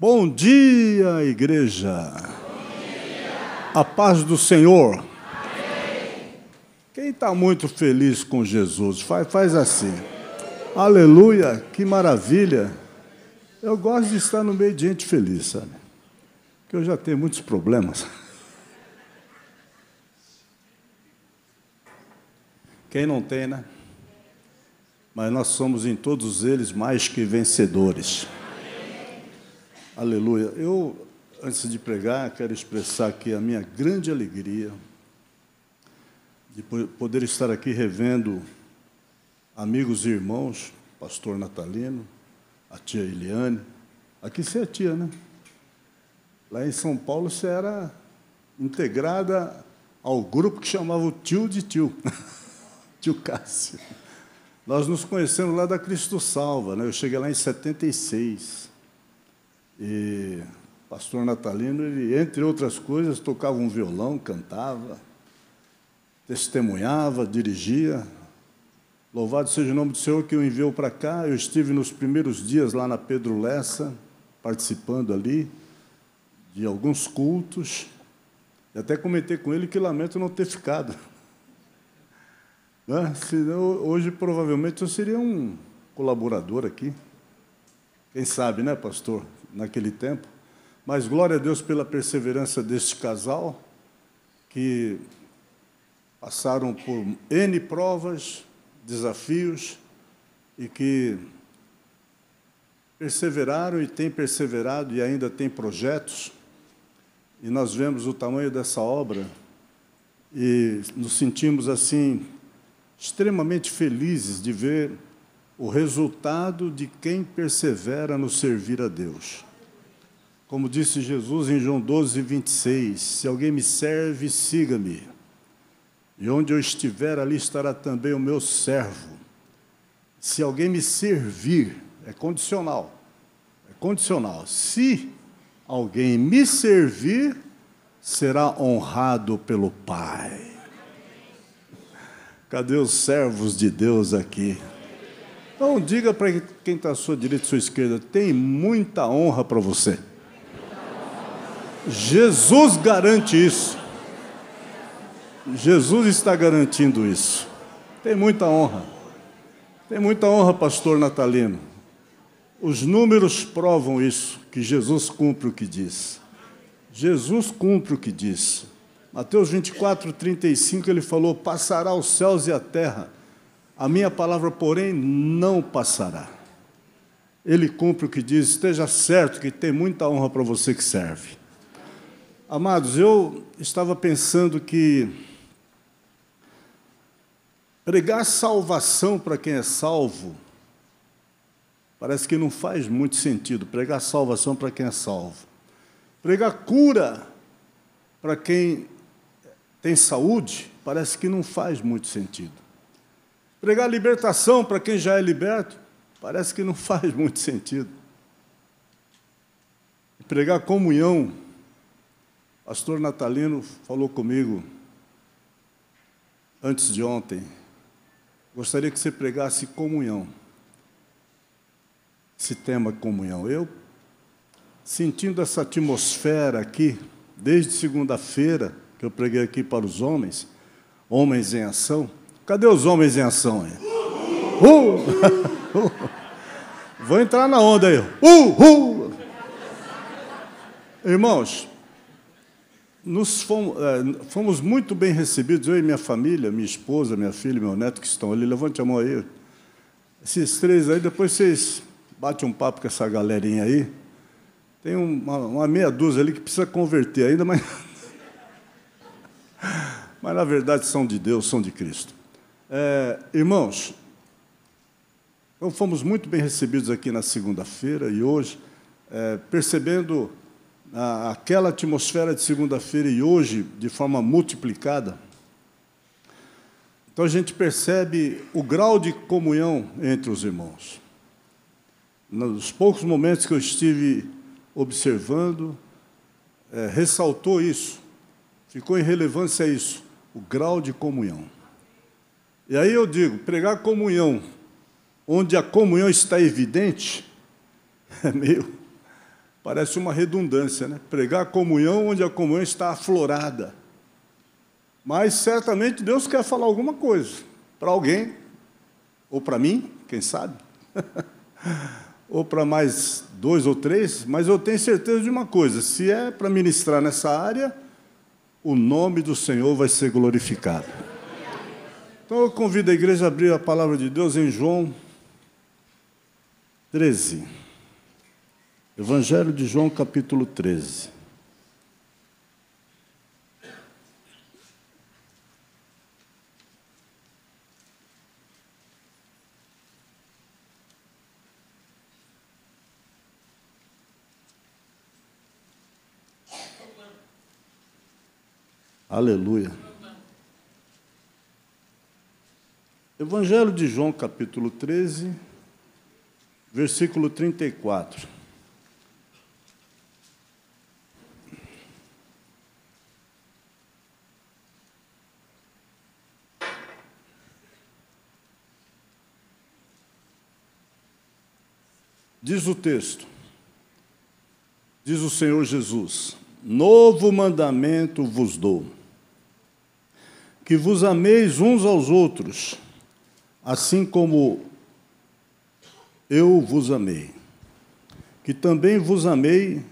Bom dia, igreja. A paz do Senhor. Amém. Quem está muito feliz com Jesus, faz, faz assim. Aleluia, que maravilha. Eu gosto de estar no meio de gente feliz, sabe? Porque eu já tenho muitos problemas. Quem não tem, né? Mas nós somos em todos eles mais que vencedores. Aleluia. Eu, antes de pregar, quero expressar aqui a minha grande alegria de poder estar aqui revendo amigos e irmãos, pastor Natalino, a tia Eliane. Aqui você é tia, né? Lá em São Paulo você era integrada ao grupo que chamava o tio de tio. tio Cássio. Nós nos conhecemos lá da Cristo Salva, né? Eu cheguei lá em 76. E o pastor Natalino, ele, entre outras coisas, tocava um violão, cantava, testemunhava, dirigia. Louvado seja o nome do Senhor que o enviou para cá. Eu estive nos primeiros dias lá na Pedro Lessa, participando ali de alguns cultos. E até comentei com ele que lamento não ter ficado. Né? Senão, hoje, provavelmente, eu seria um colaborador aqui. Quem sabe, né, pastor? Naquele tempo. Mas glória a Deus pela perseverança deste casal, que passaram por N provas, desafios, e que perseveraram e têm perseverado e ainda têm projetos. E nós vemos o tamanho dessa obra e nos sentimos assim extremamente felizes de ver o resultado de quem persevera no servir a Deus. Como disse Jesus em João 12, 26, se alguém me serve, siga-me. E onde eu estiver, ali estará também o meu servo. Se alguém me servir, é condicional. É condicional. Se alguém me servir, será honrado pelo Pai. Cadê os servos de Deus aqui? Então, diga para quem está à sua direita e sua esquerda: tem muita honra para você. Jesus garante isso. Jesus está garantindo isso. Tem muita honra. Tem muita honra, pastor Natalino. Os números provam isso, que Jesus cumpre o que diz. Jesus cumpre o que diz. Mateus 24, 35, ele falou: Passará os céus e a terra, a minha palavra, porém, não passará. Ele cumpre o que diz, esteja certo que tem muita honra para você que serve. Amados, eu estava pensando que pregar salvação para quem é salvo, parece que não faz muito sentido. Pregar salvação para quem é salvo. Pregar cura para quem tem saúde, parece que não faz muito sentido. Pregar libertação para quem já é liberto, parece que não faz muito sentido. Pregar comunhão, pastor Natalino falou comigo antes de ontem. Gostaria que você pregasse comunhão. Esse tema comunhão. Eu, sentindo essa atmosfera aqui, desde segunda-feira, que eu preguei aqui para os homens, homens em ação. Cadê os homens em ação aí? Uh! Vou entrar na onda aí. Uh! uh! Irmãos, nos fomos, é, fomos, muito bem recebidos, eu e minha família, minha esposa, minha filha, meu neto que estão ali. Levante a mão aí. Esses três aí, depois vocês batem um papo com essa galerinha aí. Tem uma, uma meia dúzia ali que precisa converter ainda, mas mas na verdade são de Deus, são de Cristo. É, irmãos, então fomos muito bem recebidos aqui na segunda-feira e hoje, é, percebendo a, aquela atmosfera de segunda-feira e hoje de forma multiplicada. Então a gente percebe o grau de comunhão entre os irmãos. Nos poucos momentos que eu estive observando, é, ressaltou isso. Ficou em relevância isso, o grau de comunhão. E aí eu digo, pregar comunhão, onde a comunhão está evidente, é meio. Parece uma redundância, né? Pregar comunhão onde a comunhão está aflorada. Mas certamente Deus quer falar alguma coisa para alguém, ou para mim, quem sabe, ou para mais dois ou três, mas eu tenho certeza de uma coisa: se é para ministrar nessa área, o nome do Senhor vai ser glorificado. Então eu convido a igreja a abrir a palavra de Deus em João 13. Evangelho de João, capítulo 13. Aleluia. Evangelho de João, capítulo 13, versículo 34. Diz o texto, diz o Senhor Jesus: Novo mandamento vos dou, que vos ameis uns aos outros, assim como eu vos amei, que também vos amei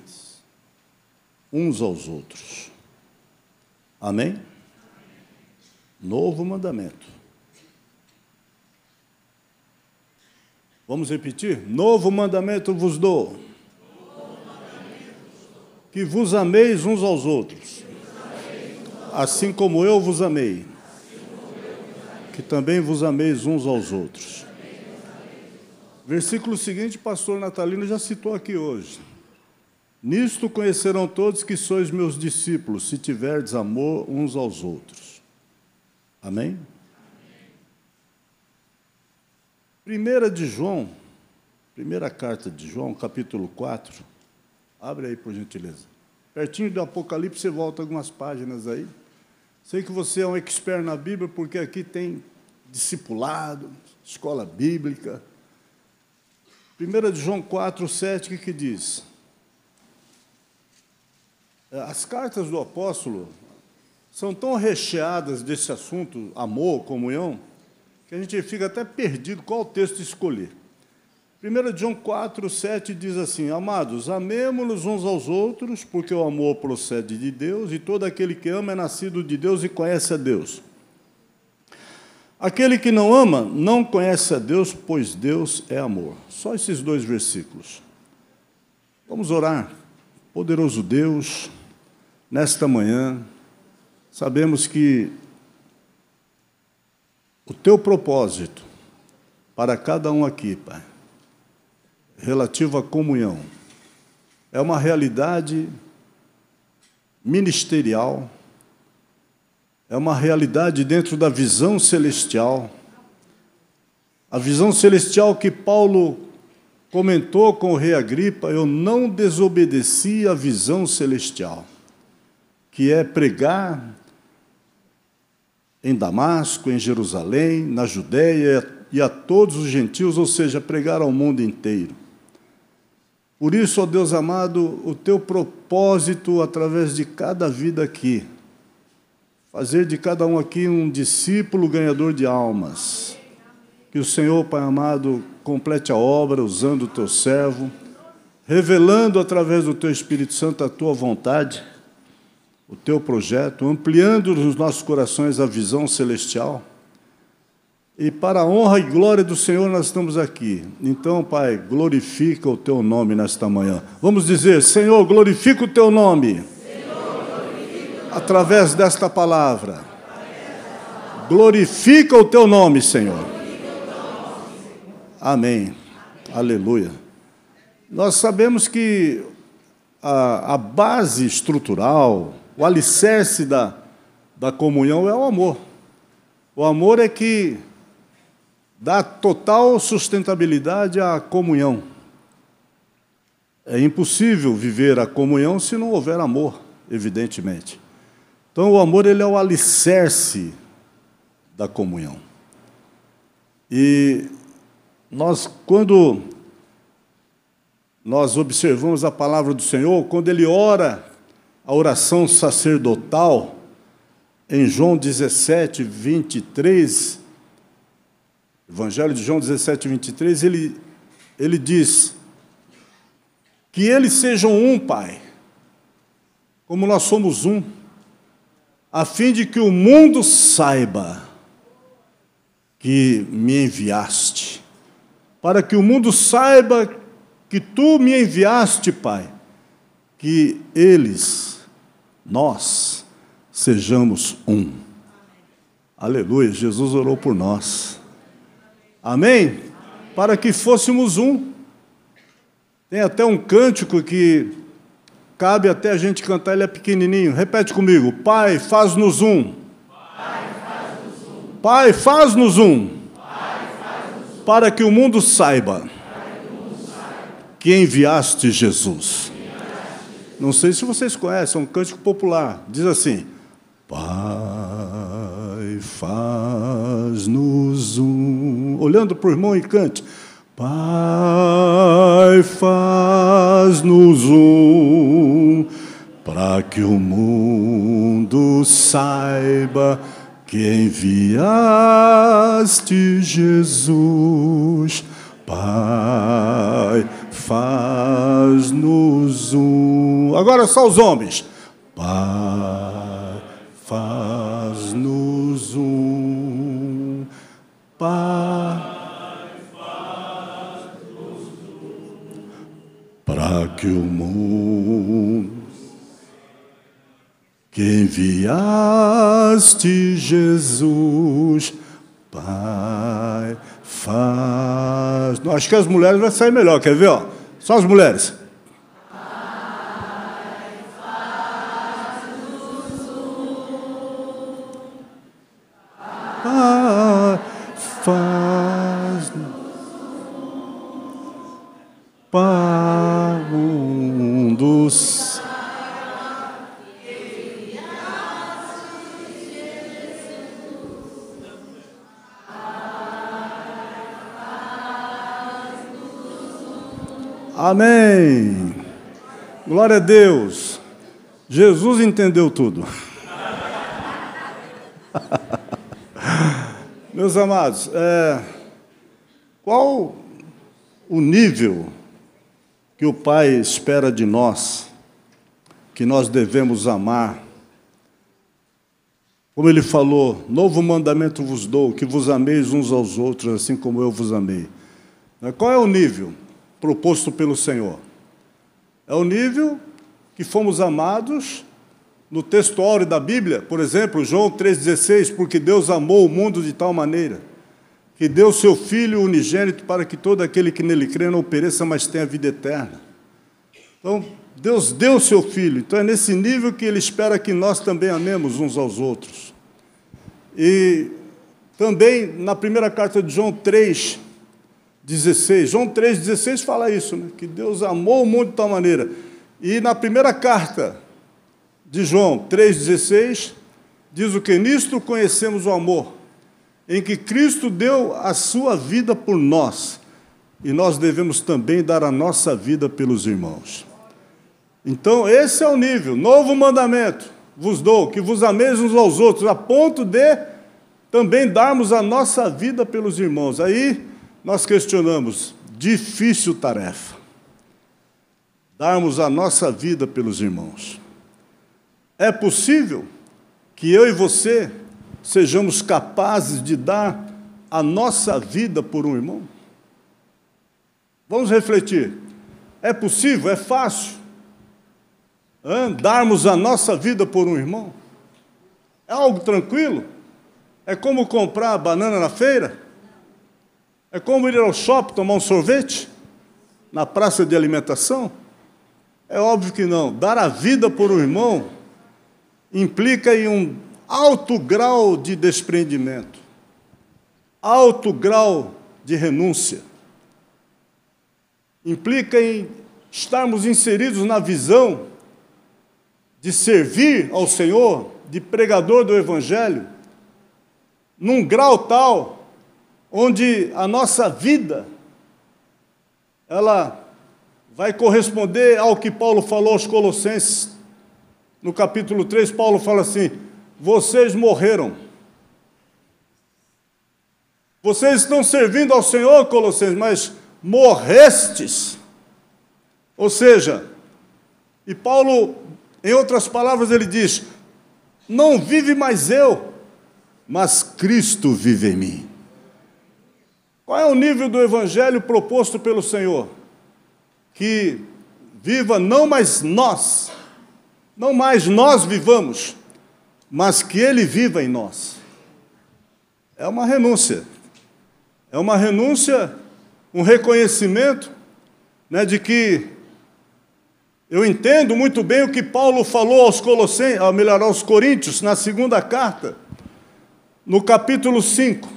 uns aos outros. Amém? Novo mandamento. Vamos repetir? Novo mandamento vos dou. Que vos ameis uns aos outros. Assim como eu vos amei. Que também vos ameis uns aos outros. Versículo seguinte, pastor Natalino já citou aqui hoje. Nisto conhecerão todos que sois meus discípulos, se tiverdes amor uns aos outros. Amém? Primeira de João, primeira carta de João, capítulo 4. Abre aí, por gentileza. Pertinho do Apocalipse, você volta algumas páginas aí. Sei que você é um expert na Bíblia, porque aqui tem discipulado, escola bíblica. Primeira de João 4, 7, o que diz? As cartas do apóstolo são tão recheadas desse assunto, amor, comunhão, que a gente fica até perdido qual texto escolher. 1 João 4, 7 diz assim: Amados, amemo-nos uns aos outros, porque o amor procede de Deus, e todo aquele que ama é nascido de Deus e conhece a Deus. Aquele que não ama não conhece a Deus, pois Deus é amor. Só esses dois versículos. Vamos orar. Poderoso Deus, nesta manhã, sabemos que o teu propósito para cada um aqui, Pai, relativo à comunhão, é uma realidade ministerial, é uma realidade dentro da visão celestial. A visão celestial que Paulo comentou com o rei Agripa, eu não desobedeci à visão celestial, que é pregar em Damasco, em Jerusalém, na Judéia e a todos os gentios, ou seja, pregar ao mundo inteiro. Por isso, ó Deus amado, o teu propósito através de cada vida aqui, fazer de cada um aqui um discípulo ganhador de almas. Que o Senhor, Pai amado, complete a obra usando o teu servo, revelando através do teu Espírito Santo a tua vontade o teu projeto, ampliando nos nossos corações a visão celestial. E para a honra e glória do Senhor nós estamos aqui. Então, Pai, glorifica o teu nome nesta manhã. Vamos dizer: Senhor, glorifica o teu nome. através desta palavra. Glorifica o teu nome, Senhor. Amém. Aleluia. Nós sabemos que a, a base estrutural, o alicerce da, da comunhão é o amor. O amor é que dá total sustentabilidade à comunhão. É impossível viver a comunhão se não houver amor, evidentemente. Então, o amor ele é o alicerce da comunhão. E nós, quando nós observamos a palavra do Senhor, quando ele ora a oração sacerdotal, em João 17, 23, Evangelho de João 17, 23, ele, ele diz: Que eles sejam um, Pai, como nós somos um, a fim de que o mundo saiba que me enviaste, para que o mundo saiba que tu me enviaste, Pai, que eles, nós, sejamos um. Aleluia, Jesus orou por nós. Amém? Para que fôssemos um. Tem até um cântico que cabe até a gente cantar, ele é pequenininho. Repete comigo: Pai, faz-nos um. Pai, faz-nos um. Para que o mundo saiba que enviaste Jesus. Não sei se vocês conhecem, é um cântico popular. Diz assim: Pai, faz-nos um. Olhando para o irmão e cante. Pai, faz-nos um, para que o mundo saiba que enviaste Jesus. Pai, faz-nos um. Agora só os homens. Pai, faz-nos um. Pai. Para que o mundo que enviaste Jesus, Pai, faz. Acho que as mulheres vai sair melhor, quer ver? Ó? Só as mulheres. Faz para um dos Amém. Glória a Deus. Jesus entendeu tudo. Meus amados, é, qual o nível que o Pai espera de nós, que nós devemos amar? Como ele falou, novo mandamento vos dou, que vos ameis uns aos outros, assim como eu vos amei. Qual é o nível? proposto pelo Senhor. É o nível que fomos amados no texto áureo da Bíblia, por exemplo, João 3,16, porque Deus amou o mundo de tal maneira que deu seu Filho unigênito para que todo aquele que nele crê não pereça, mas tenha vida eterna. Então, Deus deu seu Filho, então é nesse nível que Ele espera que nós também amemos uns aos outros. E também na primeira carta de João 3, 16. João 3,16 fala isso, né? que Deus amou o mundo de tal maneira. E na primeira carta de João 3,16, diz o que? Nisto conhecemos o amor, em que Cristo deu a sua vida por nós, e nós devemos também dar a nossa vida pelos irmãos. Então, esse é o nível, novo mandamento vos dou, que vos ameis uns aos outros, a ponto de também darmos a nossa vida pelos irmãos. Aí, nós questionamos, difícil tarefa, darmos a nossa vida pelos irmãos. É possível que eu e você sejamos capazes de dar a nossa vida por um irmão? Vamos refletir. É possível? É fácil? darmos a nossa vida por um irmão? É algo tranquilo? É como comprar banana na feira? É como ir ao shopping tomar um sorvete? Na praça de alimentação? É óbvio que não. Dar a vida por um irmão implica em um alto grau de desprendimento, alto grau de renúncia. Implica em estarmos inseridos na visão de servir ao Senhor, de pregador do Evangelho, num grau tal onde a nossa vida ela vai corresponder ao que Paulo falou aos Colossenses. No capítulo 3, Paulo fala assim: Vocês morreram. Vocês estão servindo ao Senhor, Colossenses, mas morrestes. Ou seja, e Paulo, em outras palavras, ele diz: Não vive mais eu, mas Cristo vive em mim. Qual é o nível do evangelho proposto pelo Senhor? Que viva não mais nós, não mais nós vivamos, mas que Ele viva em nós. É uma renúncia. É uma renúncia, um reconhecimento né, de que eu entendo muito bem o que Paulo falou aos Colossenses, ou melhor, aos Coríntios, na segunda carta, no capítulo 5,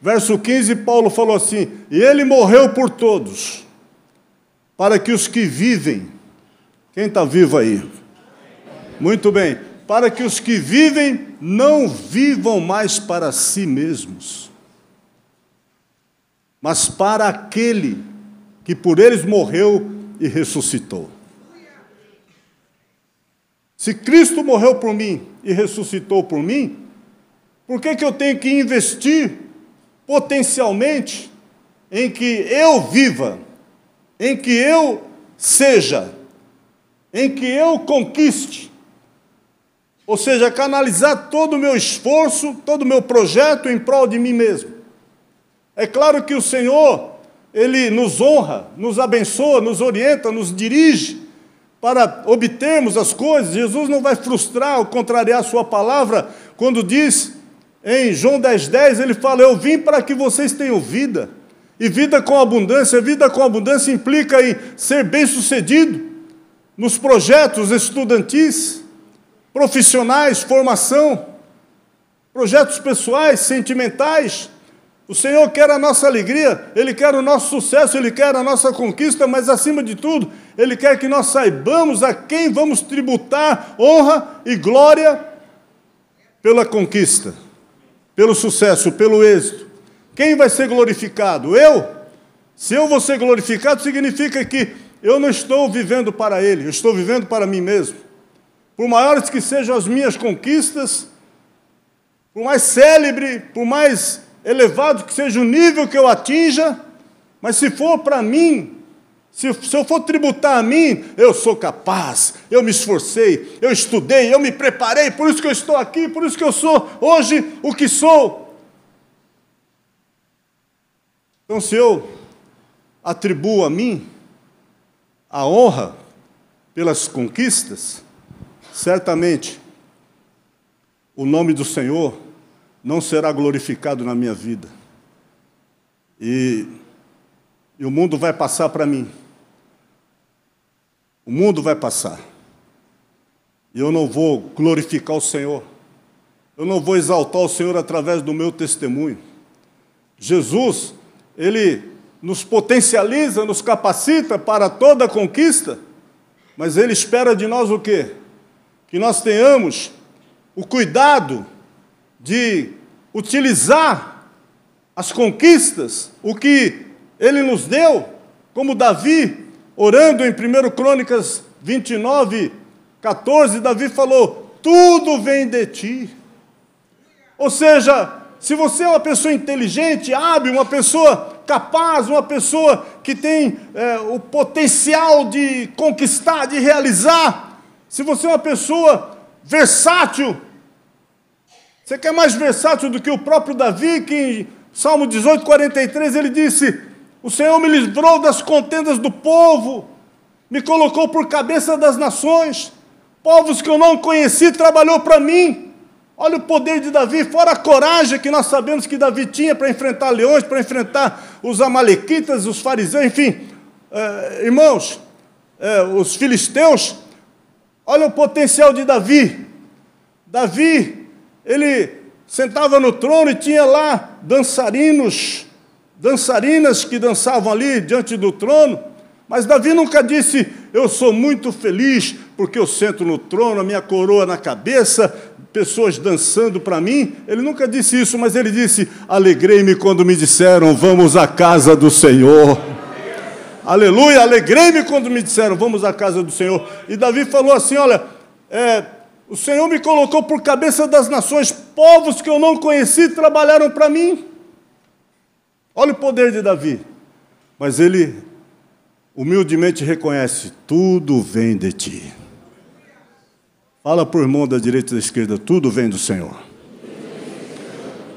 verso 15, Paulo falou assim: E ele morreu por todos, para que os que vivem, quem está vivo aí? Muito bem, para que os que vivem não vivam mais para si mesmos, mas para aquele que por eles morreu e ressuscitou. Se Cristo morreu por mim e ressuscitou por mim, por que, que eu tenho que investir potencialmente em que eu viva, em que eu seja, em que eu conquiste? Ou seja, canalizar todo o meu esforço, todo o meu projeto em prol de mim mesmo. É claro que o Senhor, Ele nos honra, nos abençoa, nos orienta, nos dirige, para obtermos as coisas. Jesus não vai frustrar ou contrariar a sua palavra quando diz em João 10,10, 10, ele fala: Eu vim para que vocês tenham vida. E vida com abundância, vida com abundância implica em ser bem-sucedido nos projetos estudantis, profissionais, formação, projetos pessoais, sentimentais, o Senhor quer a nossa alegria, Ele quer o nosso sucesso, Ele quer a nossa conquista, mas acima de tudo, Ele quer que nós saibamos a quem vamos tributar honra e glória pela conquista, pelo sucesso, pelo êxito. Quem vai ser glorificado? Eu? Se eu vou ser glorificado, significa que eu não estou vivendo para Ele, eu estou vivendo para mim mesmo. Por maiores que sejam as minhas conquistas, por mais célebre, por mais elevado que seja o nível que eu atinja, mas se for para mim, se, se, eu for tributar a mim, eu sou capaz, eu me esforcei, eu estudei, eu me preparei, por isso que eu estou aqui, por isso que eu sou hoje o que sou. Então, se eu atribuo a mim a honra pelas conquistas, certamente o nome do Senhor não será glorificado na minha vida. E, e o mundo vai passar para mim. O mundo vai passar. E eu não vou glorificar o Senhor. Eu não vou exaltar o Senhor através do meu testemunho. Jesus, ele nos potencializa, nos capacita para toda conquista, mas ele espera de nós o quê? Que nós tenhamos o cuidado de utilizar as conquistas, o que ele nos deu, como Davi, orando em 1 Crônicas 29, 14, Davi falou: Tudo vem de ti. Ou seja, se você é uma pessoa inteligente, hábil, uma pessoa capaz, uma pessoa que tem é, o potencial de conquistar, de realizar, se você é uma pessoa versátil, você quer mais versátil do que o próprio Davi, que em Salmo 18, 43, ele disse: O Senhor me livrou das contendas do povo, me colocou por cabeça das nações, povos que eu não conheci, trabalhou para mim. Olha o poder de Davi, fora a coragem que nós sabemos que Davi tinha para enfrentar leões, para enfrentar os amalequitas, os fariseus, enfim, é, irmãos, é, os filisteus. Olha o potencial de Davi. Davi ele sentava no trono e tinha lá dançarinos, dançarinas que dançavam ali diante do trono. Mas Davi nunca disse: Eu sou muito feliz porque eu sento no trono, a minha coroa na cabeça, pessoas dançando para mim. Ele nunca disse isso, mas ele disse: Alegrei-me quando me disseram: Vamos à casa do Senhor. Aleluia, alegrei-me quando me disseram, vamos à casa do Senhor. E Davi falou assim: olha, é, o Senhor me colocou por cabeça das nações, povos que eu não conheci trabalharam para mim. Olha o poder de Davi. Mas ele humildemente reconhece: tudo vem de ti. Fala o irmão da direita e da esquerda: tudo vem do Senhor.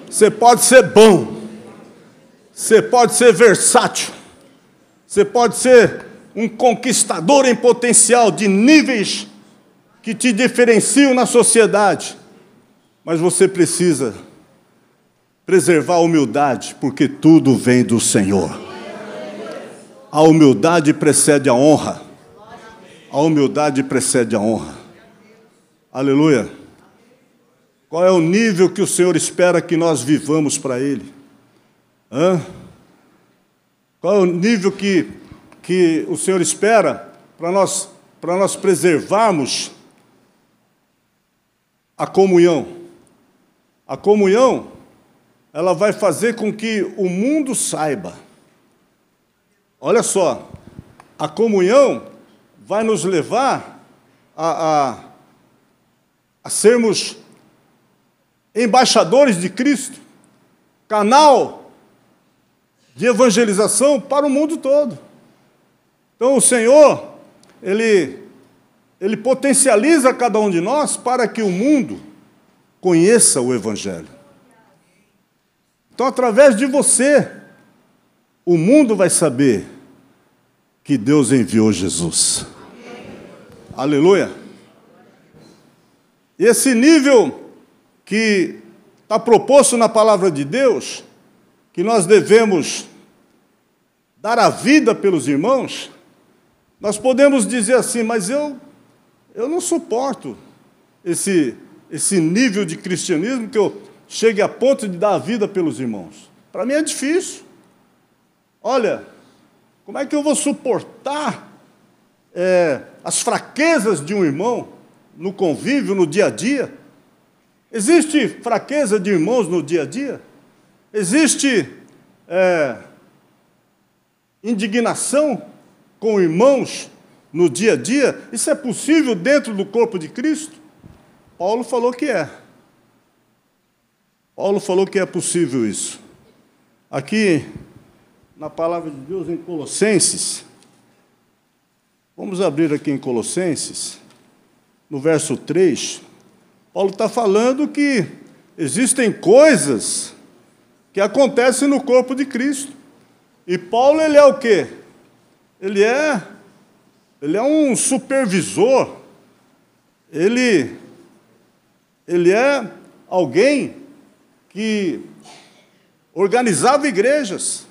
Você pode ser bom, você pode ser versátil, você pode ser um conquistador em potencial de níveis que te diferenciam na sociedade, mas você precisa preservar a humildade, porque tudo vem do Senhor. A humildade precede a honra. A humildade precede a honra. Aleluia. Qual é o nível que o Senhor espera que nós vivamos para Ele? Hã? Qual é o nível que, que o Senhor espera para nós, para nós preservarmos a comunhão? A comunhão, ela vai fazer com que o mundo saiba. Olha só, a comunhão vai nos levar a, a, a sermos embaixadores de Cristo, canal de evangelização para o mundo todo. Então o Senhor, ele, ele potencializa cada um de nós para que o mundo conheça o Evangelho. Então, através de você, o mundo vai saber que Deus enviou Jesus. Aleluia. Esse nível que está proposto na palavra de Deus, que nós devemos dar a vida pelos irmãos, nós podemos dizer assim, mas eu, eu não suporto esse, esse nível de cristianismo que eu chegue a ponto de dar a vida pelos irmãos. Para mim é difícil. Olha, como é que eu vou suportar é, as fraquezas de um irmão no convívio, no dia a dia? Existe fraqueza de irmãos no dia a dia? Existe é, indignação com irmãos no dia a dia? Isso é possível dentro do corpo de Cristo? Paulo falou que é. Paulo falou que é possível isso. Aqui, na palavra de Deus, em Colossenses, vamos abrir aqui em Colossenses, no verso 3. Paulo está falando que existem coisas que acontecem no corpo de Cristo. E Paulo, ele é o quê? Ele é, ele é um supervisor. Ele, ele é alguém que organizava igrejas,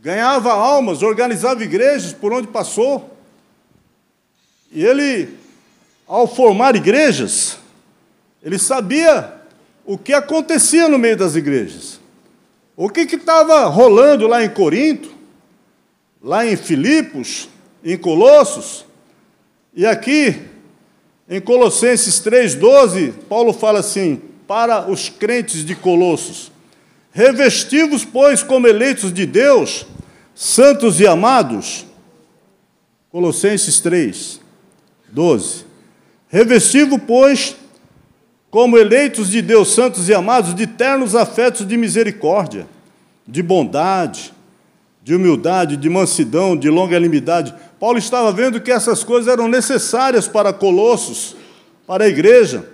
ganhava almas, organizava igrejas por onde passou. E ele, ao formar igrejas, ele sabia o que acontecia no meio das igrejas. O que estava rolando lá em Corinto, lá em Filipos, em Colossos, e aqui em Colossenses 3,12, Paulo fala assim: para os crentes de Colossos, revestivos, pois, como eleitos de Deus, santos e amados. Colossenses 3, 12. Revestivo, pois, como eleitos de Deus, santos e amados, de ternos afetos de misericórdia, de bondade, de humildade, de mansidão, de longanimidade. Paulo estava vendo que essas coisas eram necessárias para Colossos, para a igreja.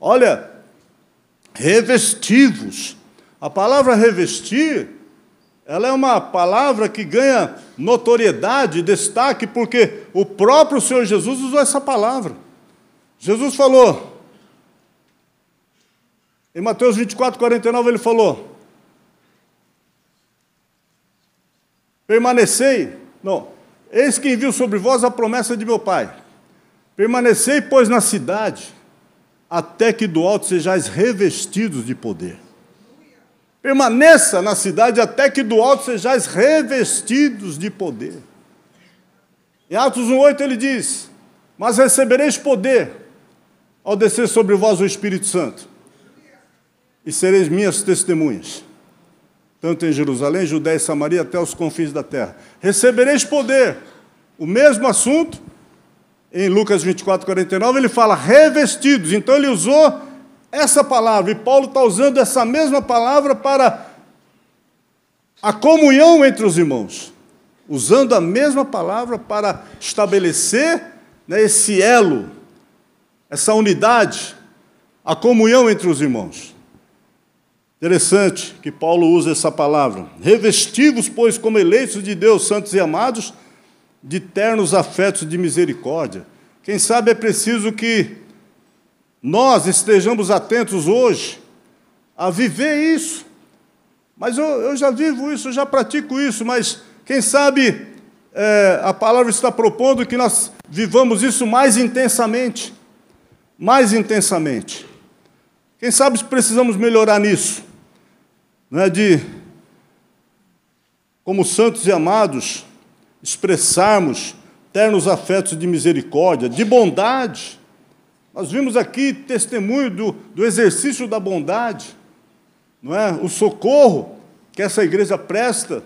Olha, revestivos. A palavra revestir, ela é uma palavra que ganha notoriedade, destaque, porque o próprio Senhor Jesus usou essa palavra. Jesus falou, em Mateus 24, 49, ele falou: Permanecei, não, eis que envio sobre vós a promessa de meu Pai. Permanecei, pois, na cidade, até que do alto sejais revestidos de poder. Permaneça na cidade até que do alto sejais revestidos de poder. Em Atos 1,8 ele diz: Mas recebereis poder ao descer sobre vós o Espírito Santo e sereis minhas testemunhas. tanto em Jerusalém, Judéia e Samaria, até os confins da terra. Recebereis poder. O mesmo assunto, em Lucas 24, 49, ele fala revestidos. Então ele usou essa palavra, e Paulo está usando essa mesma palavra para a comunhão entre os irmãos, usando a mesma palavra para estabelecer né, esse elo, essa unidade, a comunhão entre os irmãos. Interessante que Paulo usa essa palavra. Revestivos, pois, como eleitos de Deus, santos e amados, de ternos afetos de misericórdia. Quem sabe é preciso que nós estejamos atentos hoje a viver isso. Mas eu, eu já vivo isso, eu já pratico isso, mas quem sabe é, a palavra está propondo que nós vivamos isso mais intensamente. Mais intensamente. Quem sabe precisamos melhorar nisso não é de, como santos e amados, expressarmos ternos afetos de misericórdia, de bondade. Nós vimos aqui testemunho do, do exercício da bondade, não é? O socorro que essa igreja presta,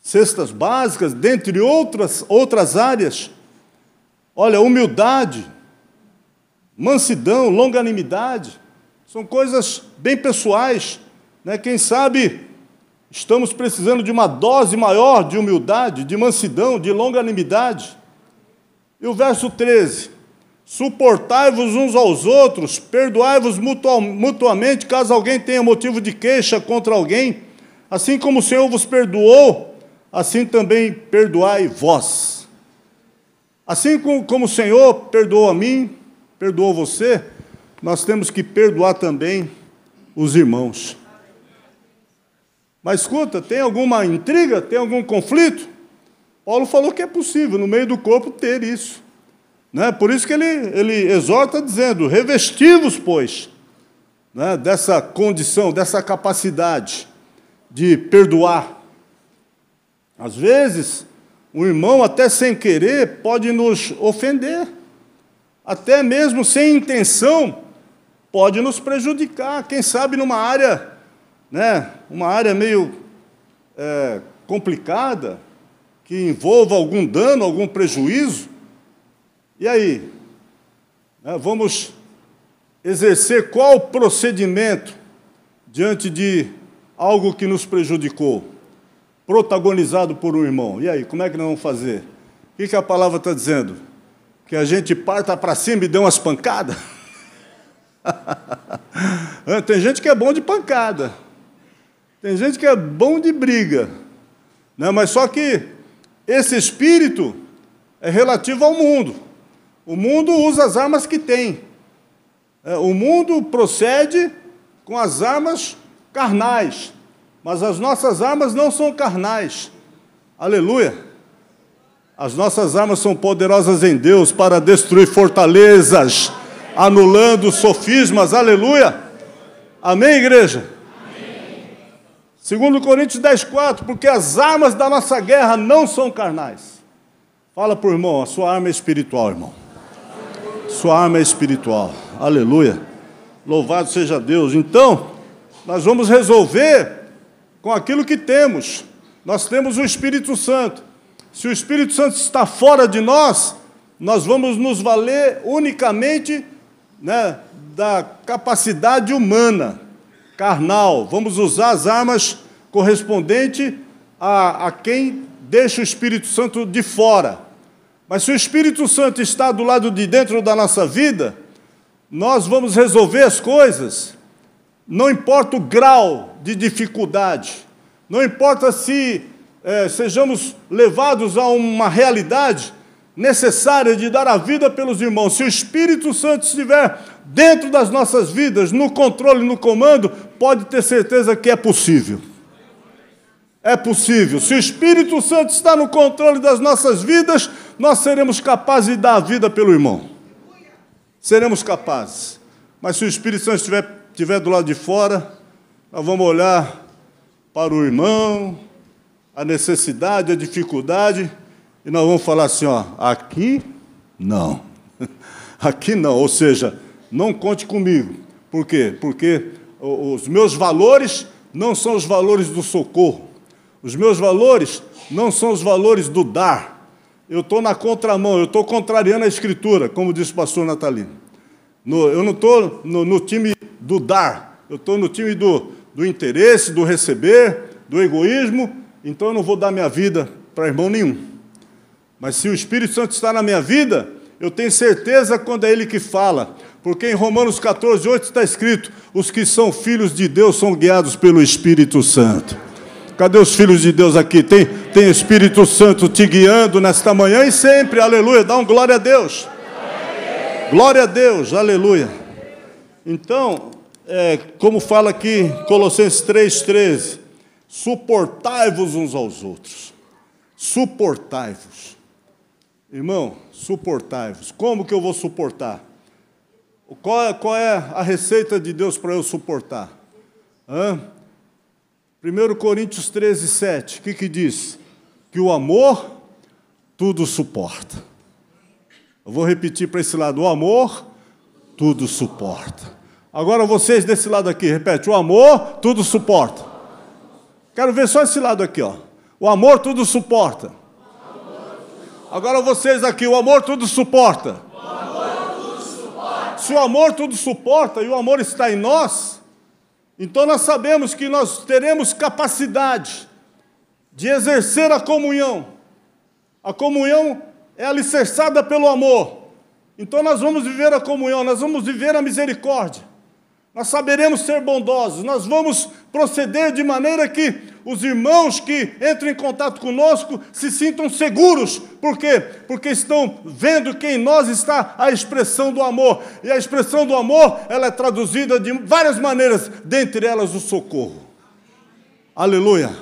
cestas básicas, dentre outras, outras áreas. Olha, humildade, mansidão, longanimidade, são coisas bem pessoais né? Quem sabe estamos precisando de uma dose maior de humildade, de mansidão, de longanimidade. E o verso 13: Suportai-vos uns aos outros, perdoai-vos mutuamente, caso alguém tenha motivo de queixa contra alguém, assim como o Senhor vos perdoou, assim também perdoai vós. Assim como o Senhor perdoou a mim, perdoou você, nós temos que perdoar também os irmãos. Mas escuta, tem alguma intriga? Tem algum conflito? Paulo falou que é possível, no meio do corpo, ter isso. Né? Por isso que ele, ele exorta dizendo: revestivos, pois, né? dessa condição, dessa capacidade de perdoar. Às vezes, um irmão, até sem querer, pode nos ofender, até mesmo sem intenção, pode nos prejudicar. Quem sabe numa área né, uma área meio é, complicada, que envolva algum dano, algum prejuízo. E aí? Né, vamos exercer qual procedimento diante de algo que nos prejudicou, protagonizado por um irmão? E aí, como é que nós vamos fazer? O que, que a palavra está dizendo? Que a gente parta para cima e dê umas pancadas? Tem gente que é bom de pancada. Tem gente que é bom de briga, né? mas só que esse espírito é relativo ao mundo. O mundo usa as armas que tem. É, o mundo procede com as armas carnais, mas as nossas armas não são carnais. Aleluia! As nossas armas são poderosas em Deus para destruir fortalezas, anulando sofismas. Aleluia! Amém, igreja? Segundo Coríntios 10, 4, porque as armas da nossa guerra não são carnais. Fala o irmão, a sua arma é espiritual, irmão. Sua arma é espiritual. Aleluia. Louvado seja Deus. Então, nós vamos resolver com aquilo que temos. Nós temos o Espírito Santo. Se o Espírito Santo está fora de nós, nós vamos nos valer unicamente né, da capacidade humana carnal. Vamos usar as armas correspondentes a, a quem deixa o Espírito Santo de fora. Mas se o Espírito Santo está do lado de dentro da nossa vida, nós vamos resolver as coisas, não importa o grau de dificuldade, não importa se é, sejamos levados a uma realidade necessária de dar a vida pelos irmãos. Se o Espírito Santo estiver dentro das nossas vidas, no controle, no comando, pode ter certeza que é possível. É possível. Se o Espírito Santo está no controle das nossas vidas, nós seremos capazes de dar a vida pelo irmão. Seremos capazes. Mas se o Espírito Santo estiver, estiver do lado de fora, nós vamos olhar para o irmão, a necessidade, a dificuldade, e nós vamos falar assim: ó, aqui não. Aqui não. Ou seja, não conte comigo. Por quê? Porque os meus valores não são os valores do socorro. Os meus valores não são os valores do dar. Eu estou na contramão, eu estou contrariando a Escritura, como disse o pastor Natalino. No, eu não estou no, no, time do dar, eu estou no time do, do interesse, do receber, do egoísmo, então eu não vou dar minha vida para irmão nenhum. Mas se o Espírito Santo está na minha vida, eu tenho certeza quando é Ele que fala, porque em Romanos 14, 8 está escrito: os que são filhos de Deus são guiados pelo Espírito Santo. Cadê os filhos de Deus aqui? Tem, tem Espírito Santo te guiando nesta manhã e sempre, aleluia. Dá um glória a Deus. Glória a Deus, aleluia. Então, é, como fala aqui Colossenses 3,13, suportai-vos uns aos outros. Suportai-vos. Irmão, suportai-vos. Como que eu vou suportar? Qual é, qual é a receita de Deus para eu suportar? Hã? 1 Coríntios 13, 7, o que, que diz? Que o amor tudo suporta. Eu vou repetir para esse lado: o amor tudo suporta. Agora vocês desse lado aqui, repete: o amor tudo suporta. Quero ver só esse lado aqui, ó. O amor tudo suporta. Agora vocês aqui, o amor tudo suporta. Se o amor tudo suporta e o amor está em nós, então nós sabemos que nós teremos capacidade de exercer a comunhão. A comunhão é alicerçada pelo amor. Então nós vamos viver a comunhão, nós vamos viver a misericórdia. Nós saberemos ser bondosos, nós vamos proceder de maneira que os irmãos que entram em contato conosco se sintam seguros. Por quê? Porque estão vendo que em nós está a expressão do amor. E a expressão do amor, ela é traduzida de várias maneiras, dentre elas o socorro. Aleluia.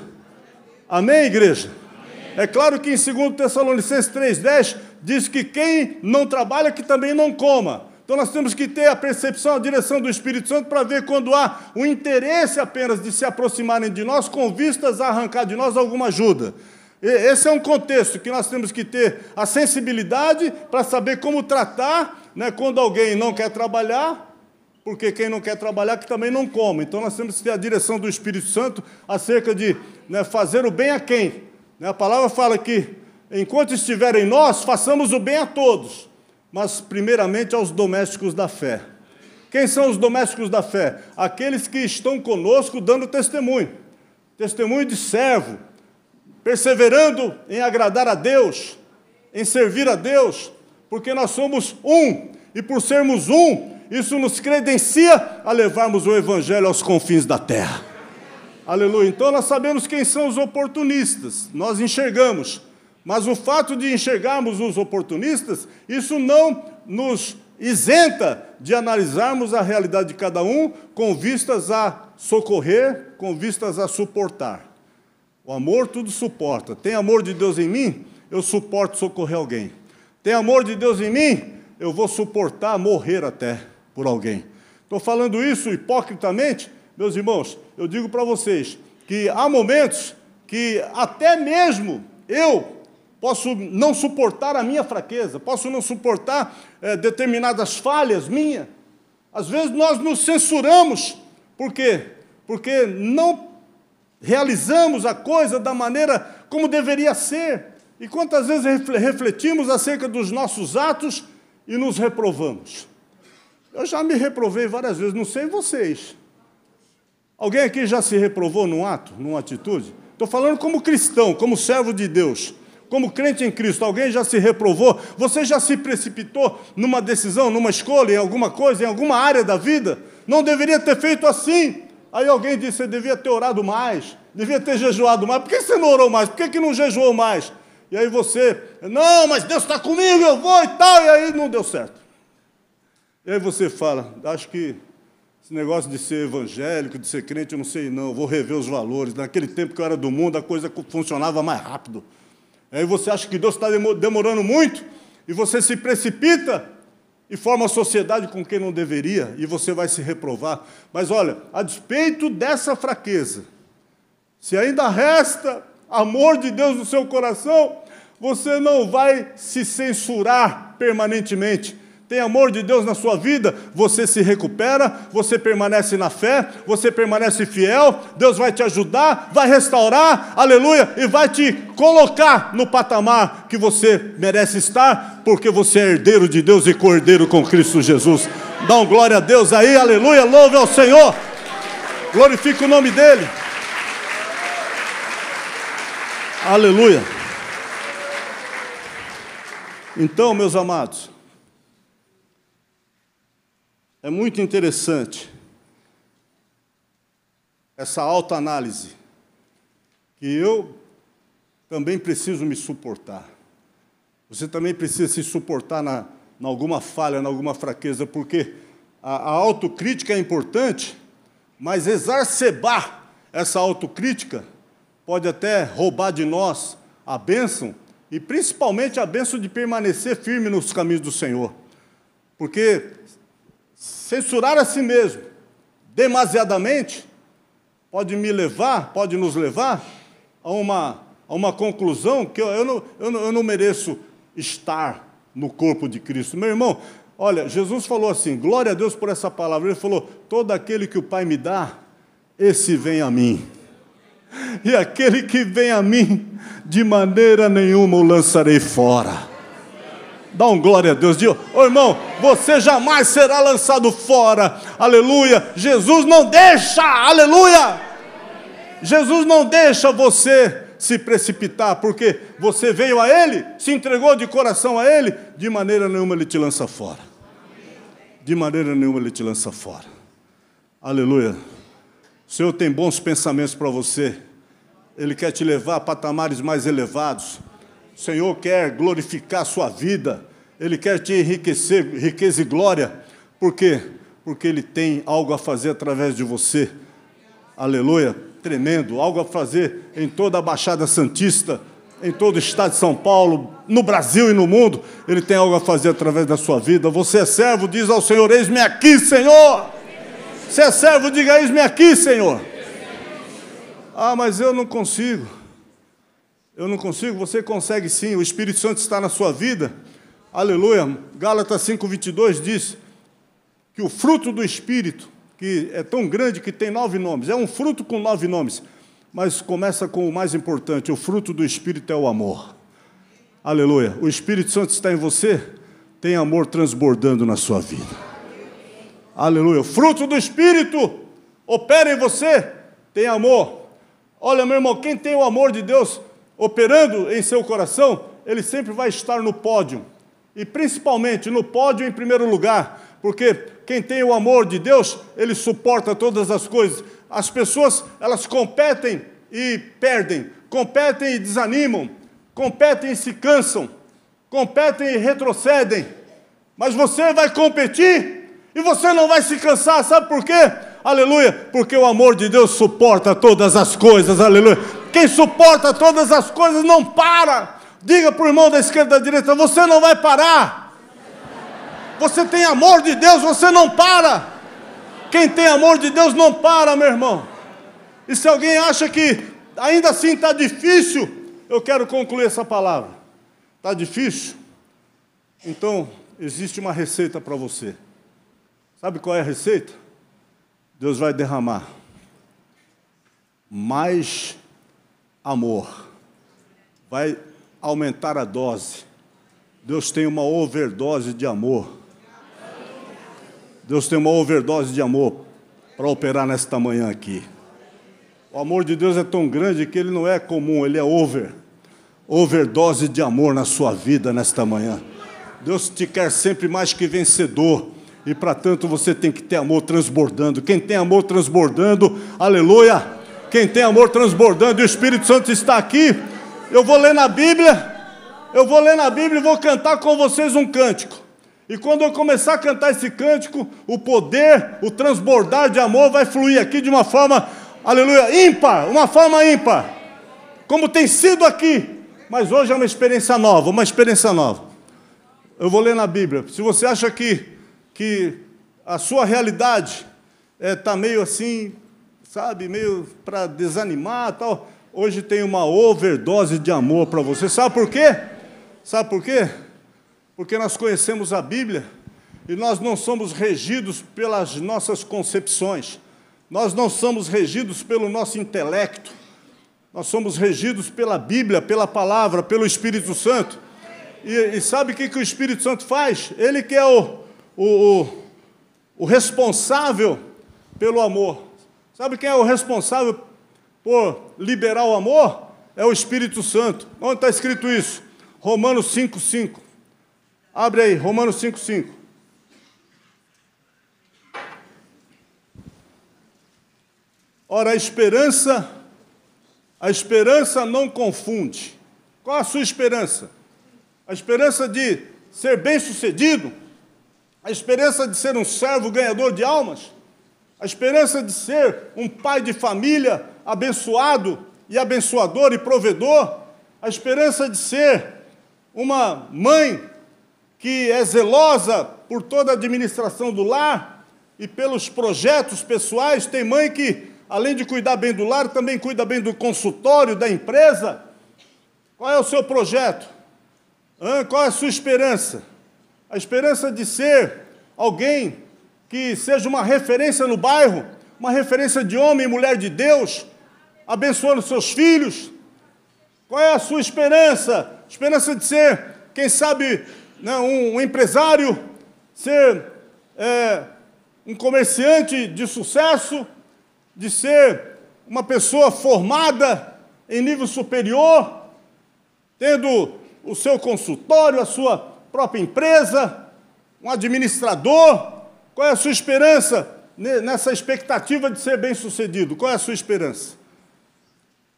Amém, igreja? É claro que em 2 Tessalonicenses 3,10 diz que quem não trabalha, que também não coma. Então nós temos que ter a percepção, a direção do Espírito Santo para ver quando há o interesse apenas de se aproximarem de nós com vistas a arrancar de nós alguma ajuda. Esse é um contexto que nós temos que ter a sensibilidade para saber como tratar né, quando alguém não quer trabalhar, porque quem não quer trabalhar que também não come. Então nós temos que ter a direção do Espírito Santo acerca de né, fazer o bem a quem. Né, a palavra fala que enquanto estiver em nós, façamos o bem a todos mas primeiramente aos domésticos da fé. Quem são os domésticos da fé? Aqueles que estão conosco dando testemunho, testemunho de servo, perseverando em agradar a Deus, em servir a Deus, porque nós somos um, e por sermos um, isso nos credencia a levarmos o Evangelho aos confins da terra. Aleluia. Então nós sabemos quem são os oportunistas, nós enxergamos mas o fato de enxergarmos os oportunistas, isso não nos isenta de analisarmos a realidade de cada um com vistas a socorrer, com vistas a suportar. O amor tudo suporta. Tem amor de Deus em mim? Eu suporto socorrer alguém. Tem amor de Deus em mim? Eu vou suportar morrer até por alguém. Estou falando isso hipocritamente, meus irmãos. Eu digo para vocês que há momentos que até mesmo eu posso não suportar a minha fraqueza, posso não suportar é, determinadas falhas minhas. Às vezes nós nos censuramos, por quê? Porque não realizamos a coisa da maneira como deveria ser. E quantas vezes refletimos acerca dos nossos atos e nos reprovamos? Eu já me reprovei várias vezes, não sei vocês. Alguém aqui já se reprovou num ato, numa atitude? Estou falando como cristão, como servo de Deus como crente em Cristo, alguém já se reprovou? Você já se precipitou numa decisão, numa escolha, em alguma coisa, em alguma área da vida? Não deveria ter feito assim. Aí alguém disse: você devia ter orado mais, devia ter jejuado mais. Por que você não orou mais? Por que, que não jejuou mais? E aí você, não, mas Deus está comigo, eu vou e tal, e aí não deu certo. E aí você fala: acho que esse negócio de ser evangélico, de ser crente, eu não sei não, vou rever os valores. Naquele tempo que eu era do mundo, a coisa funcionava mais rápido. Aí você acha que Deus está demorando muito e você se precipita e forma sociedade com quem não deveria e você vai se reprovar. Mas olha, a despeito dessa fraqueza, se ainda resta amor de Deus no seu coração, você não vai se censurar permanentemente. Tem amor de Deus na sua vida, você se recupera, você permanece na fé, você permanece fiel, Deus vai te ajudar, vai restaurar, aleluia, e vai te colocar no patamar que você merece estar, porque você é herdeiro de Deus e cordeiro com Cristo Jesus. Dá um glória a Deus aí, aleluia, louve ao Senhor, glorifique o nome dEle. Aleluia. Então, meus amados, é muito interessante essa autoanálise, que eu também preciso me suportar. Você também precisa se suportar na, na alguma falha, na alguma fraqueza, porque a, a autocrítica é importante, mas exacerbar essa autocrítica pode até roubar de nós a bênção, e principalmente a bênção de permanecer firme nos caminhos do Senhor. Porque censurar a si mesmo demasiadamente pode me levar, pode nos levar a uma, a uma conclusão que eu, eu, não, eu, não, eu não mereço estar no corpo de Cristo. Meu irmão, olha, Jesus falou assim: glória a Deus por essa palavra. Ele falou: todo aquele que o Pai me dá, esse vem a mim e aquele que vem a mim, de maneira nenhuma o lançarei fora. Dá um glória a Deus. Diga, oh, irmão, você jamais será lançado fora. Aleluia. Jesus não deixa. Aleluia. Jesus não deixa você se precipitar, porque você veio a Ele, se entregou de coração a Ele, de maneira nenhuma Ele te lança fora. De maneira nenhuma Ele te lança fora. Aleluia. O Senhor tem bons pensamentos para você. Ele quer te levar a patamares mais elevados. O Senhor quer glorificar a sua vida. Ele quer te enriquecer, riqueza e glória. Por quê? Porque Ele tem algo a fazer através de você. Aleluia. Tremendo. Algo a fazer em toda a Baixada Santista, em todo o estado de São Paulo, no Brasil e no mundo. Ele tem algo a fazer através da sua vida. Você é servo, diz ao Senhor: Eis-me aqui, Senhor. Se é servo, diga: Eis-me aqui, Senhor. Ah, mas eu não consigo. Eu não consigo. Você consegue sim. O Espírito Santo está na sua vida. Aleluia. Gálatas 5,22 diz que o fruto do Espírito, que é tão grande que tem nove nomes, é um fruto com nove nomes, mas começa com o mais importante: o fruto do Espírito é o amor. Aleluia. O Espírito Santo está em você, tem amor transbordando na sua vida. Aleluia. Fruto do Espírito opera em você, tem amor. Olha, meu irmão, quem tem o amor de Deus operando em seu coração, ele sempre vai estar no pódio. E principalmente no pódio em primeiro lugar, porque quem tem o amor de Deus, ele suporta todas as coisas. As pessoas, elas competem e perdem, competem e desanimam, competem e se cansam, competem e retrocedem. Mas você vai competir e você não vai se cansar, sabe por quê? Aleluia, porque o amor de Deus suporta todas as coisas, aleluia. Quem suporta todas as coisas não para. Diga para o irmão da esquerda e da direita: você não vai parar. Você tem amor de Deus, você não para. Quem tem amor de Deus não para, meu irmão. E se alguém acha que ainda assim está difícil, eu quero concluir essa palavra. Está difícil? Então, existe uma receita para você. Sabe qual é a receita? Deus vai derramar mais amor, vai aumentar a dose. Deus tem uma overdose de amor. Deus tem uma overdose de amor para operar nesta manhã aqui. O amor de Deus é tão grande que ele não é comum, ele é over. Overdose de amor na sua vida nesta manhã. Deus te quer sempre mais que vencedor e para tanto você tem que ter amor transbordando. Quem tem amor transbordando, aleluia. Quem tem amor transbordando, e o Espírito Santo está aqui. Eu vou ler na Bíblia, eu vou ler na Bíblia e vou cantar com vocês um cântico. E quando eu começar a cantar esse cântico, o poder, o transbordar de amor vai fluir aqui de uma forma, aleluia, ímpar, uma forma ímpar. Como tem sido aqui. Mas hoje é uma experiência nova, uma experiência nova. Eu vou ler na Bíblia. Se você acha que que a sua realidade está é, tá meio assim, sabe, meio para desanimar tal. Hoje tem uma overdose de amor para você. Sabe por quê? Sabe por quê? Porque nós conhecemos a Bíblia e nós não somos regidos pelas nossas concepções, nós não somos regidos pelo nosso intelecto, nós somos regidos pela Bíblia, pela palavra, pelo Espírito Santo. E, e sabe o que, que o Espírito Santo faz? Ele que é o, o, o responsável pelo amor. Sabe quem é o responsável por liberar o amor? É o Espírito Santo. Onde está escrito isso? Romanos 5,5. Abre aí, Romanos 5,5. Ora, a esperança, a esperança não confunde. Qual a sua esperança? A esperança de ser bem-sucedido? A esperança de ser um servo ganhador de almas? A esperança de ser um pai de família abençoado e abençoador e provedor? A esperança de ser uma mãe que é zelosa por toda a administração do lar e pelos projetos pessoais. Tem mãe que, além de cuidar bem do lar, também cuida bem do consultório, da empresa. Qual é o seu projeto? Qual é a sua esperança? A esperança de ser alguém que seja uma referência no bairro, uma referência de homem e mulher de Deus, abençoando seus filhos. Qual é a sua esperança? Esperança de ser, quem sabe, né, um, um, empresário, ser é, um comerciante de sucesso, de ser uma pessoa formada em nível superior, tendo o seu consultório, a sua própria empresa, um administrador. Qual é a sua esperança nessa expectativa de ser bem-sucedido? Qual é a sua esperança?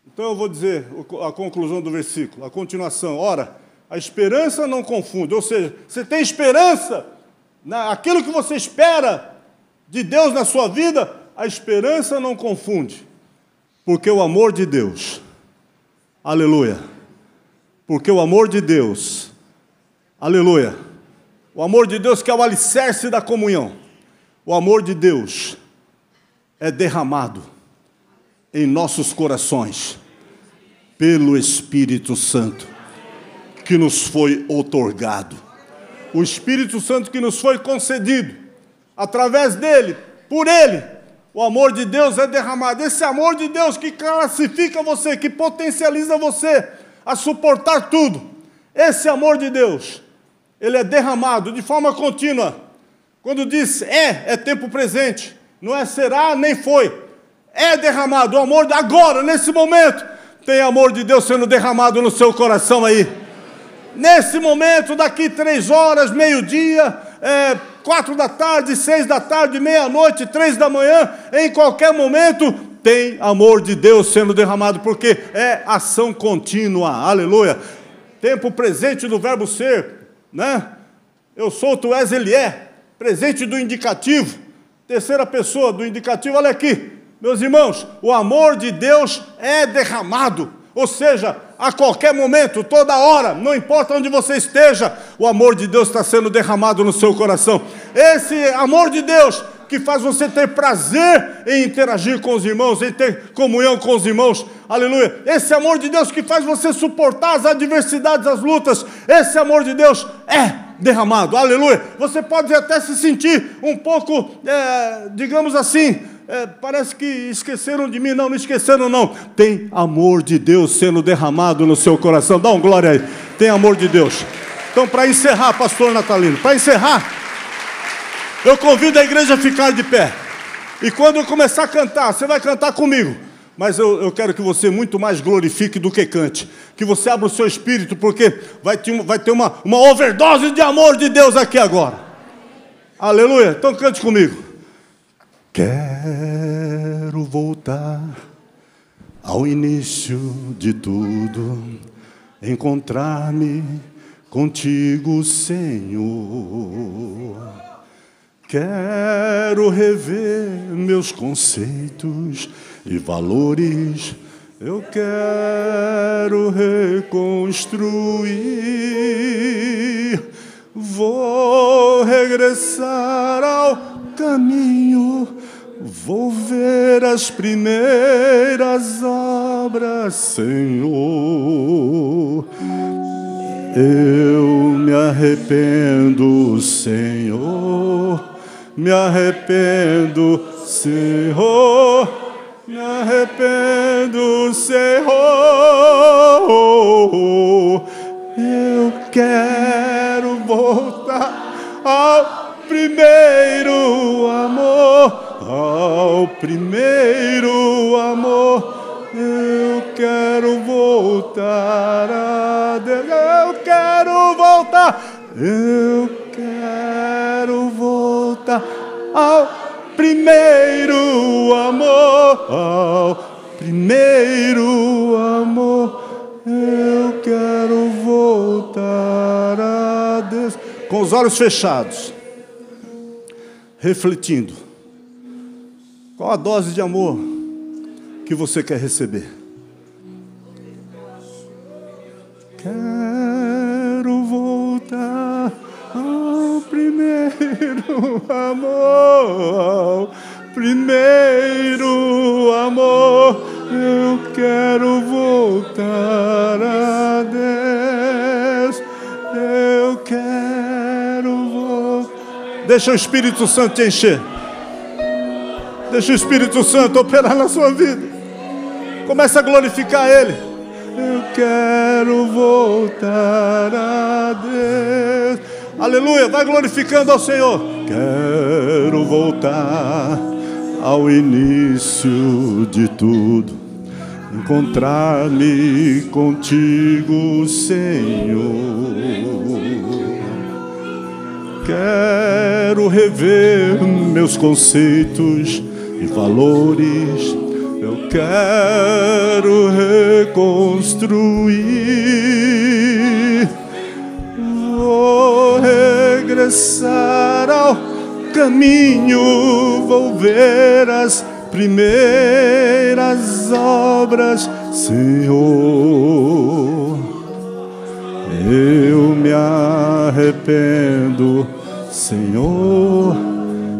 Então eu vou dizer a conclusão do versículo, a continuação. Ora, a esperança não confunde, ou seja, você tem esperança naquilo que você espera de Deus na sua vida, a esperança não confunde, porque o amor de Deus, aleluia, porque o amor de Deus, aleluia, o amor de Deus que é o alicerce da comunhão, o amor de Deus é derramado em nossos corações pelo Espírito Santo que nos foi otorgado. O Espírito Santo que nos foi concedido, através dele, por ele, o amor de Deus é derramado. Esse amor de Deus que classifica você, que potencializa você a suportar tudo. Esse amor de Deus, ele é derramado de forma contínua. Quando diz é, é tempo presente, não é será nem foi. É derramado o amor agora, nesse momento tem amor de Deus sendo derramado no seu coração aí. Nesse momento, daqui três horas, meio-dia, é, quatro da tarde, seis da tarde, meia-noite, três da manhã, em qualquer momento, tem amor de Deus sendo derramado, porque é ação contínua, aleluia. Tempo presente do verbo ser, né? Eu sou, tu és, ele é. Presente do indicativo, terceira pessoa do indicativo, olha aqui. Meus irmãos, o amor de Deus é derramado, ou seja, a qualquer momento, toda hora, não importa onde você esteja, o amor de Deus está sendo derramado no seu coração. Esse amor de Deus que faz você ter prazer em interagir com os irmãos, em ter comunhão com os irmãos, aleluia. Esse amor de Deus que faz você suportar as adversidades, as lutas, esse amor de Deus é derramado, aleluia. Você pode até se sentir um pouco, é, digamos assim, é, parece que esqueceram de mim. Não, não esqueceram, não. Tem amor de Deus sendo derramado no seu coração. Dá um glória aí. Tem amor de Deus. Então, para encerrar, pastor Natalino, para encerrar, eu convido a igreja a ficar de pé. E quando eu começar a cantar, você vai cantar comigo. Mas eu, eu, quero que você muito mais glorifique do que cante. Que você abra o seu espírito, porque vai ter, vai ter uma, uma overdose de amor de Deus aqui agora. Aleluia. Então cante comigo. Quero voltar ao início de tudo, encontrar-me contigo, Senhor. Quero rever meus conceitos e valores. Eu quero reconstruir. Vou regressar ao caminho Vou ver as primeiras obras, Senhor. Eu me arrependo, Senhor, me arrependo, Senhor, me arrependo, Senhor. Eu quero voltar ao primeiro amor, ao primeiro amor. Eu quero voltar a Deus. Eu quero voltar. Eu ao primeiro amor. Ao primeiro amor. Eu quero voltar a Deus. Com os olhos fechados, refletindo. Qual a dose de amor que você quer receber? Primeiro amor, primeiro amor. Eu quero voltar a Deus. Eu quero voltar. Deixa o Espírito Santo te encher. Deixa o Espírito Santo operar na sua vida. Começa a glorificar Ele. Eu quero voltar a Deus. Aleluia, vai glorificando ao Senhor. Quero voltar ao início de tudo. Encontrar-me contigo, Senhor. Quero rever meus conceitos e valores. Eu quero reconstruir. Vou regressar ao caminho, vou ver as primeiras obras, Senhor. Eu me arrependo, Senhor,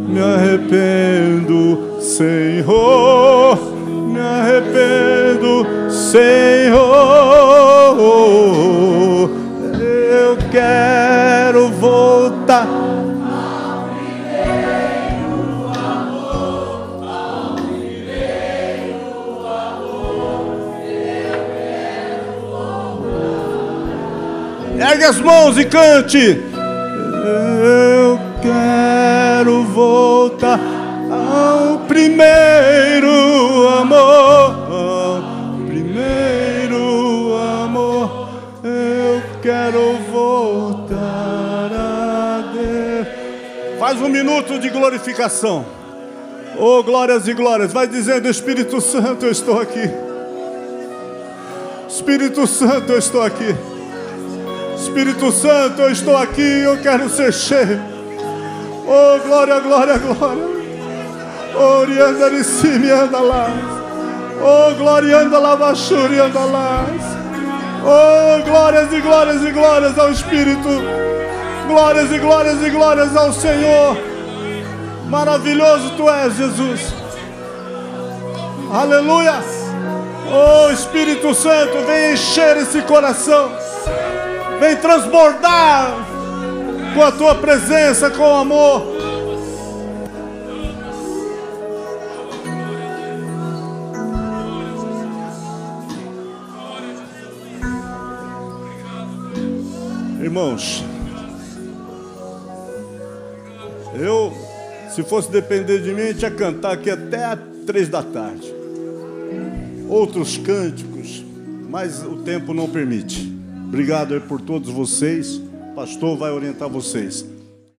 me arrependo, Senhor, me arrependo, Senhor. Quero voltar. Ergue as mãos e cante. Eu quero voltar ao primeiro amor, Faz um minuto de glorificação. Oh, glórias e glórias. Vai dizendo, Espírito Santo, eu estou aqui. Espírito Santo, eu estou aqui. Espírito Santo, eu estou aqui, eu quero ser cheio. Oh, glória, glória, glória. Orianda de cima anda lá. Oh, glória anda lá, bachuri anda lá. Oh, glórias e glórias e glórias ao Espírito. Glórias e glórias e glórias ao Senhor. Maravilhoso tu és, Jesus. Aleluia. Oh, Espírito Santo, vem encher esse coração. Vem transbordar com a tua presença, com o amor. Irmãos, eu, se fosse depender de mim, tinha cantar aqui até três da tarde. Outros cânticos, mas o tempo não permite. Obrigado por todos vocês. O pastor vai orientar vocês.